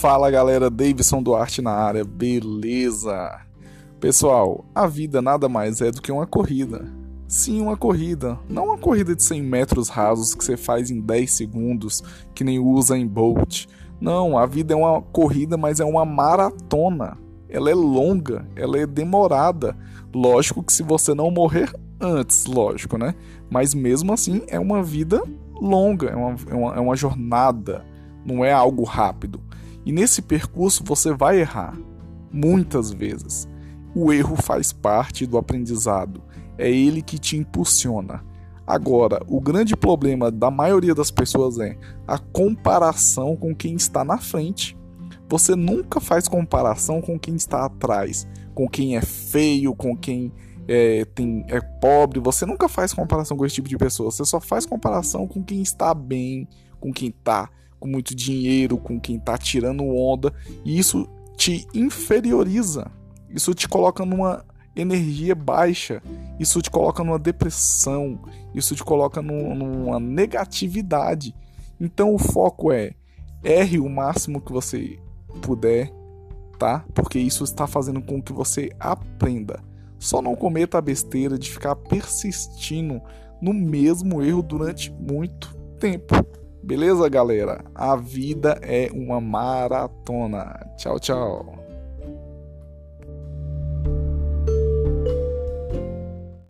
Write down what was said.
Fala galera, Davidson Duarte na área, beleza? Pessoal, a vida nada mais é do que uma corrida. Sim, uma corrida. Não uma corrida de 100 metros rasos que você faz em 10 segundos, que nem usa em Bolt. Não, a vida é uma corrida, mas é uma maratona. Ela é longa, ela é demorada. Lógico que se você não morrer antes, lógico, né? Mas mesmo assim é uma vida longa, é uma, é uma, é uma jornada, não é algo rápido. E nesse percurso você vai errar, muitas vezes. O erro faz parte do aprendizado, é ele que te impulsiona. Agora, o grande problema da maioria das pessoas é a comparação com quem está na frente. Você nunca faz comparação com quem está atrás, com quem é feio, com quem é, tem, é pobre. Você nunca faz comparação com esse tipo de pessoa. Você só faz comparação com quem está bem, com quem está com muito dinheiro, com quem está tirando onda. E isso te inferioriza. Isso te coloca numa energia baixa. Isso te coloca numa depressão. Isso te coloca numa negatividade. Então o foco é erre o máximo que você puder, tá? Porque isso está fazendo com que você aprenda. Só não cometa a besteira de ficar persistindo no mesmo erro durante muito tempo. Beleza, galera? A vida é uma maratona. Tchau, tchau.